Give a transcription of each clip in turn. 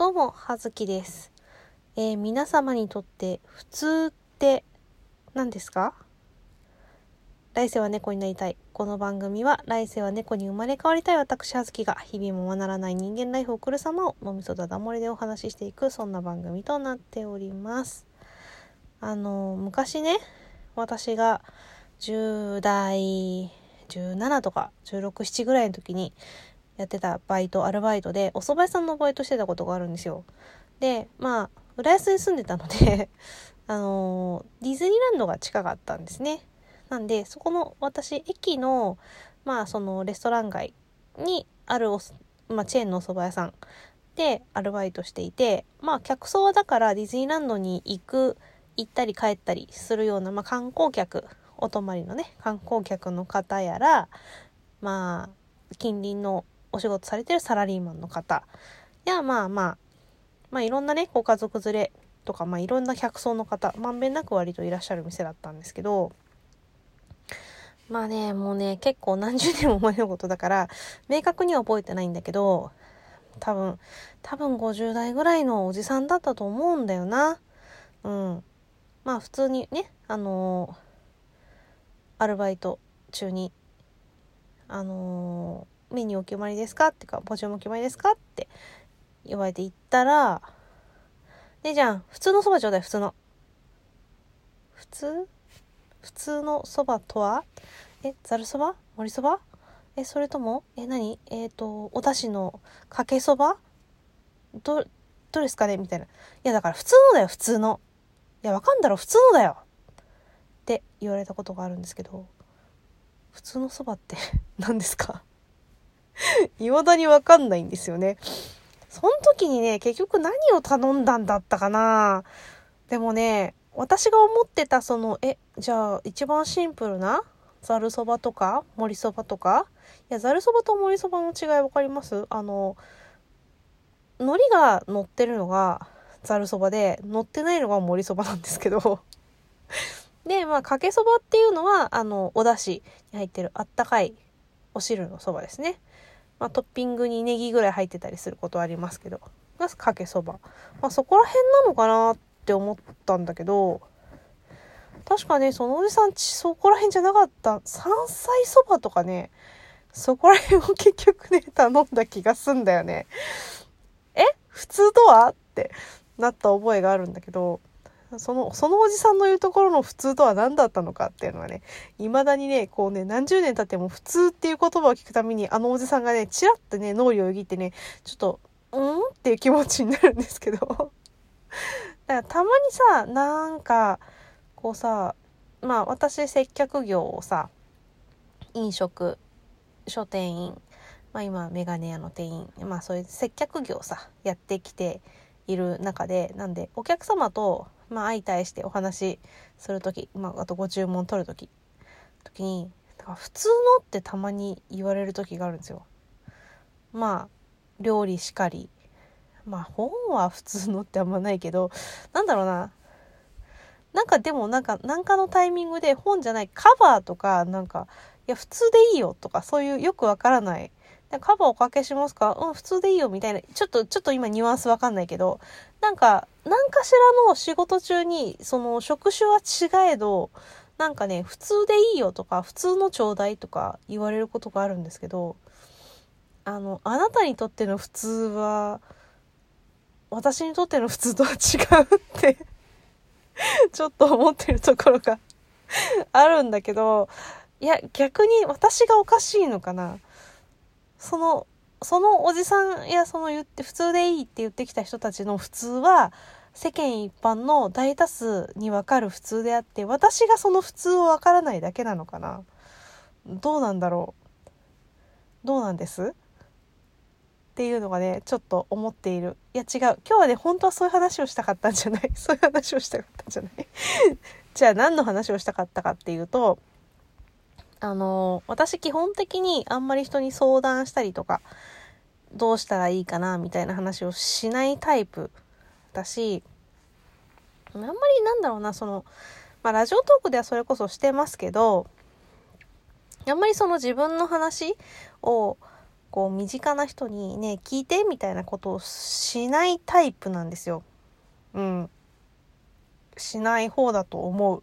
どうも、はずきです。えー皆様にとって普通って何ですか？来世は猫になりたい。この番組は来世は猫に生まれ変わりたい私はずきが日々もまならない人間ライフを送る様を脳みそだだ漏れでお話ししていくそんな番組となっております。あの昔ね、私が10代17とか16、7ぐらいの時にやってたバイト、アルバイトで、お蕎麦屋さんのバイトしてたことがあるんですよ。で、まあ、浦安に住んでたので、あのディズニーランドが近かったんですね。なんで、そこの私、駅の、まあ、そのレストラン街にある、まあ、チェーンのお蕎麦屋さんでアルバイトしていて、まあ、客層はだからディズニーランドに行く、行ったり帰ったりするような、まあ、観光客、お泊まりのね、観光客の方やら、まあ、近隣のお仕事されてるサラリーマンの方や、まあまあ、まあいろんなね、ご家族連れとか、まあいろんな客層の方、まんべんなく割といらっしゃる店だったんですけど、まあね、もうね、結構何十年も前のことだから、明確には覚えてないんだけど、多分、多分50代ぐらいのおじさんだったと思うんだよな。うん。まあ普通にね、あのーアルバイト中に、あのーメニューお決まりですか？ってか、ポジションもお決まりですか？って言われて行ったら、ねじゃん、普通のそばちょうだい、普通の。普通？普通のそばとは？え、ざるそば？盛りそば？え、それとも？え、何？えっ、と、お出汁のかけそば？ど、どれですかね？みたいな。いや、だから普通のだよ、普通の。いや、わかんだろ、普通のだよ。って言われたことがあるんですけど、普通のそばって 何ですか？未だにわかんないんですよね。その時にね、結局何を頼んだんだったかなでもね、私が思ってたその、え、じゃあ一番シンプルなざるそばとか盛りそばとか？いや、ざるそばと盛りそばの違いわかります？あの、海苔が乗ってるのがざるそばで、乗ってないのが盛りそばなんですけど。で、まあ、かけそばっていうのは、あの、お出汁に入ってるあったかいお汁のそばですね。まあ、トッピングにネギぐらい入ってたりすることはありますけど、がかけそば。まあ、そこら辺なのかなって思ったんだけど、確かね、そのおじさんち、そこら辺じゃなかった。山菜そばとかね、そこら辺を結局ね、頼んだ気がすんだよね。え？普通とは？ってなった覚えがあるんだけど、その、そのおじさんの言うところの普通とは何だったのかっていうのはね、未だにね、こうね、何十年経っても普通っていう言葉を聞くために、あのおじさんがね、チラッとね、脳裏をよぎってね、ちょっと、うんっていう気持ちになるんですけど。だからたまにさ、なんか、こうさ、まあ私接客業をさ、飲食、書店員、まあ今メガネ屋の店員、まあそういう接客業さ、やってきている中で、なんでお客様と、まあ相対してお話しするとき、まああとご注文取るとき、時に、だから普通のってたまに言われる時があるんですよ。まあ、料理しかり。まあ本は普通のってあんまないけど、なんだろうな。なんかでもなんか、なんかのタイミングで本じゃないカバーとか、なんか、いや普通でいいよとか、そういうよくわからない。でカバーおかけしますか？うん、普通でいいよみたいな。ちょっと、ちょっと今ニュアンスわかんないけど、なんか、何かしらの仕事中に、その職種は違えど、なんかね、普通でいいよとか、普通のちょうだいとか言われることがあるんですけど、あの、あなたにとっての普通は、私にとっての普通とは違うってちょっと思ってるところが あるんだけど、いや、逆に私がおかしいのかな？その、そのおじさんやその言って普通でいいって言ってきた人たちの普通は世間一般の大多数にわかる普通であって私がその普通をわからないだけなのかな。どうなんだろう。どうなんです？っていうのがねちょっと思っている。いや違う。今日はね本当はそういう話をしたかったんじゃない。そういう話をしたかったんじゃない。じゃあ何の話をしたかったかっていうとあの、私基本的にあんまり人に相談したりとか、どうしたらいいかな、みたいな話をしないタイプだし、あんまりなんだろうな、その、まあラジオトークではそれこそしてますけど、あんまりその自分の話を、こう身近な人にね聞いてみたいなことをしないタイプなんですよ。うん。しない方だと思う。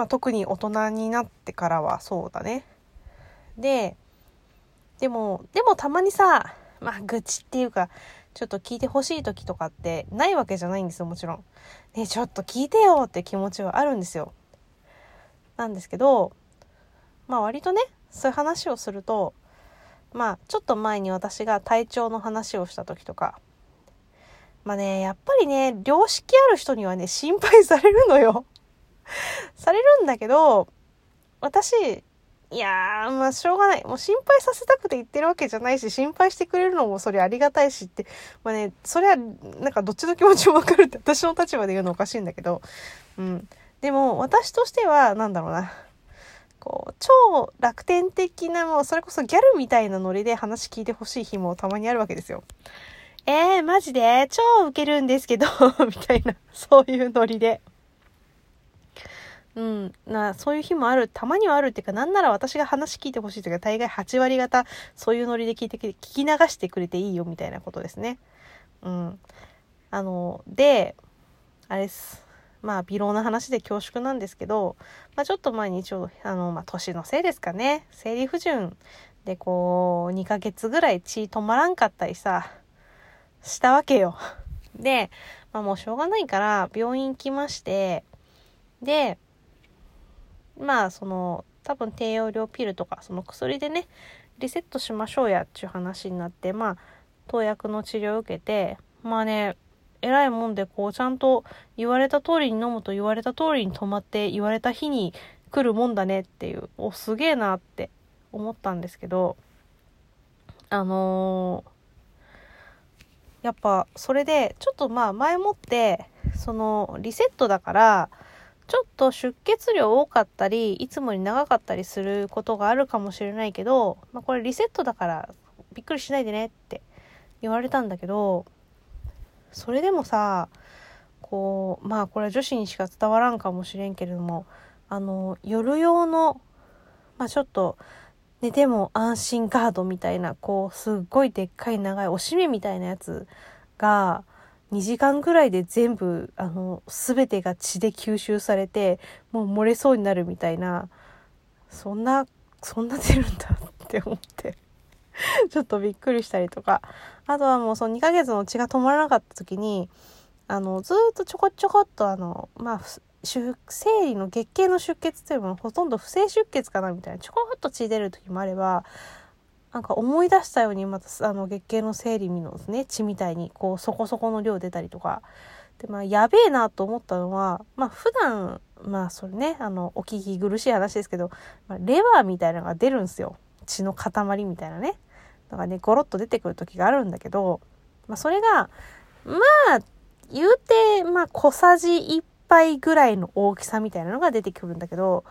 まあ、特に大人になってからはそうだね。で、でも、でもたまにさ、まあ愚痴っていうか、ちょっと聞いてほしい時とかってないわけじゃないんですよ、もちろん。ねちょっと聞いてよって気持ちはあるんですよ。なんですけど、まあ割とね、そういう話をすると、まあちょっと前に私が体調の話をした時とか、まあね、やっぱりね、良識ある人にはね、心配されるのよ。されるんだけど、私、いやー、まあしょうがない。もう心配させたくて言ってるわけじゃないし、心配してくれるのもそれありがたいしって、まあね、それはなんかどっちの気持ちもわかるって私の立場で言うのおかしいんだけど、うん。でも私としては、なんだろうな。こう、超楽天的な、もうそれこそギャルみたいなノリで話聞いてほしい日もたまにあるわけですよ。えー、マジで？超ウケるんですけど みたいな、そういうノリで。うん、なそういう日もある。たまにはある。っていうかなんなら私が話聞いてほしいというか大概8割方そういうノリで聞いて聞き流してくれていいよみたいなことですね。うん、あのであれです。まあ微量な話で恐縮なんですけど、まあ、ちょっと前に一応あの、まあ、年のせいですかね。生理不順でこう2ヶ月ぐらい血止まらんかったりさしたわけよ。で、まあもうしょうがないから病院行きまして、で、まあその多分低用量ピルとかその薬でね、リセットしましょうやっていう話になって、まあ投薬の治療を受けて、まあね、偉いもんでこうちゃんと言われた通りに飲むと言われた通りに止まって言われた日に来るもんだねっていう、お、すげえなって思ったんですけど、あのーやっぱそれでちょっとまあ前もってそのリセットだからちょっと出血量多かったりいつもに長かったりすることがあるかもしれないけど、まあ、これリセットだからびっくりしないでねって言われたんだけどそれでもさこうまあこれは女子にしか伝わらんかもしれんけれどもあの夜用のまあちょっと寝ても安心ガードみたいな、こう、すっごいでっかい長いおしめみたいなやつが、2時間ぐらいで全部、あの、すべてが血で吸収されて、もう漏れそうになるみたいな、そんな、そんな出るんだって思って ちょっとびっくりしたりとか。あとはもうその2ヶ月の血が止まらなかった時に、あの、ずっとちょこちょこっとあの、まあ、生理の月経の出血というのはほとんど不正出血かなみたいなちょこっと血出る時もあればなんか思い出したようにまたあの月経の生理のね血みたいにこうそこそこの量出たりとか。でまあやべえなと思ったのはまあ普段まあそれねあのお聞き苦しい話ですけど、まあ、レバーみたいなのが出るんですよ。血の塊みたいなね。だからねゴロッと出てくる時があるんだけど、まあ、それがまあ言うてまあ小さじ1杯ぐらいの大きさみたいなのが出てくるんだけど、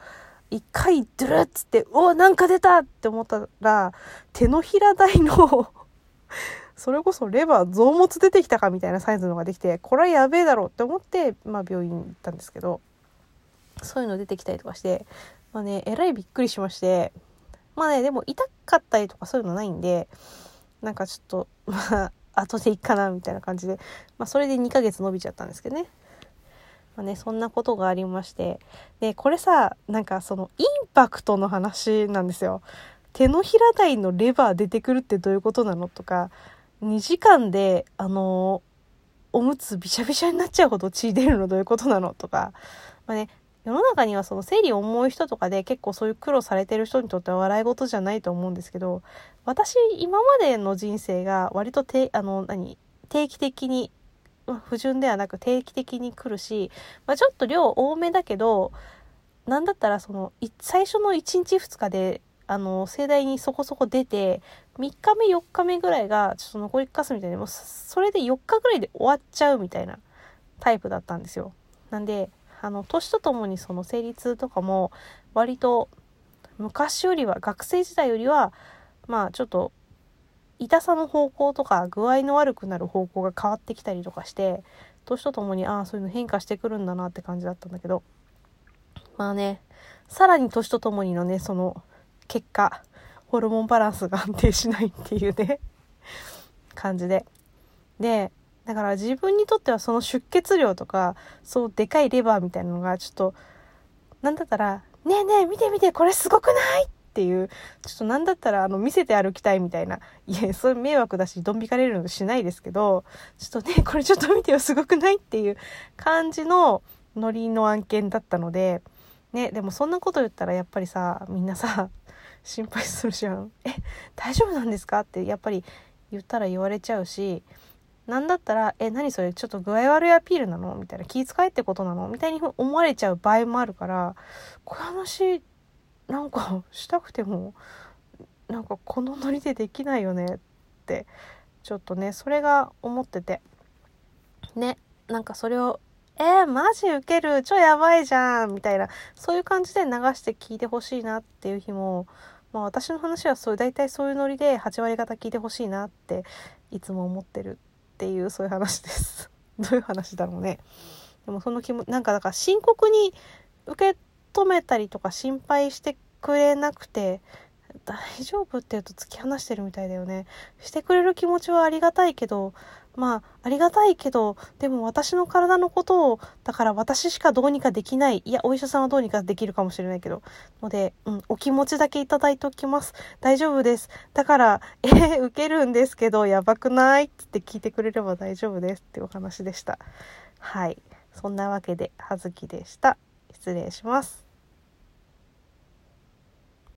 一回ドゥルッつって、おなんか出たって思ったら、手のひら台の それこそレバー増物出てきたかみたいなサイズのができて、これはやべえだろうって思って、まあ病院行ったんですけど、そういうの出てきたりとかして、まあね、えらいびっくりしまして、まあね、でも痛かったりとかそういうのないんで、なんかちょっと、まあ、後でいいかなみたいな感じで、まあそれで2ヶ月伸びちゃったんですけどね。まあね、そんなことがありまして。で、これさ、なんかそのインパクトの話なんですよ。手のひら台のレバー出てくるってどういうことなのとか、2時間で、あのおむつびしゃびしゃになっちゃうほど血出るのどういうことなのとか、まあね、世の中にはその生理重い人とかで結構そういう苦労されてる人にとっては笑い事じゃないと思うんですけど、私今までの人生が割とて、あの、何、定期的に不純ではなく定期的に来るし、まあ、ちょっと量多めだけどなんだったらその最初の1日2日であの盛大にそこそこ出て3日目4日目ぐらいがちょっと残りかすみたいなもうそれで4日ぐらいで終わっちゃうみたいなタイプだったんですよ。なんであの年とともにその生理痛とかも割と昔よりは学生時代よりはまあちょっと痛さの方向とか具合の悪くなる方向が変わってきたりとかして年とともにああそういうの変化してくるんだなって感じだったんだけどまあねさらに年とともにのねその結果ホルモンバランスが安定しないっていうね感じででだから自分にとってはその出血量とかそうでかいレバーみたいなのがちょっとなんだったら「ねえねえ見て見てこれすごくない?」っていうちょっとなんだったらあの見せて歩きたいみたいないやそれ迷惑だしドン引かれるのしないですけどちょっとね これちょっと見てよすごくないっていう感じのノリの案件だったのでねでもそんなこと言ったらやっぱりさみんなさ 心配するじゃん。え大丈夫なんですかってやっぱり言ったら言われちゃうしなんだったら「え何それちょっと具合悪いアピールなの?」みたいな「気遣いってことなの?」みたいに思われちゃう場合もあるからこの話なんかしたくてもなんかこのノリでできないよねってちょっとねそれが思ってて。ねなんかそれを「えー、マジウケる？超やばいじゃん」みたいなそういう感じで流して聞いてほしいなっていう日もまあ私の話はそう大体そういうノリで8割方聞いてほしいなっていつも思ってるっていうそういう話です。どういう話だろうね。でもその気もなんかだから深刻に受け止めたりとか心配してくれなくて大丈夫って言うと突き放してるみたいだよね。してくれる気持ちはありがたいけどまあありがたいけどでも私の体のことをだから私しかどうにかできないいやお医者さんはどうにかできるかもしれないけどので、うん、お気持ちだけいただいておきます。大丈夫です。だから えー、受けるんですけどやばくないって聞いてくれれば大丈夫ですってお話でした。はい。そんなわけで葉月でした。失礼します。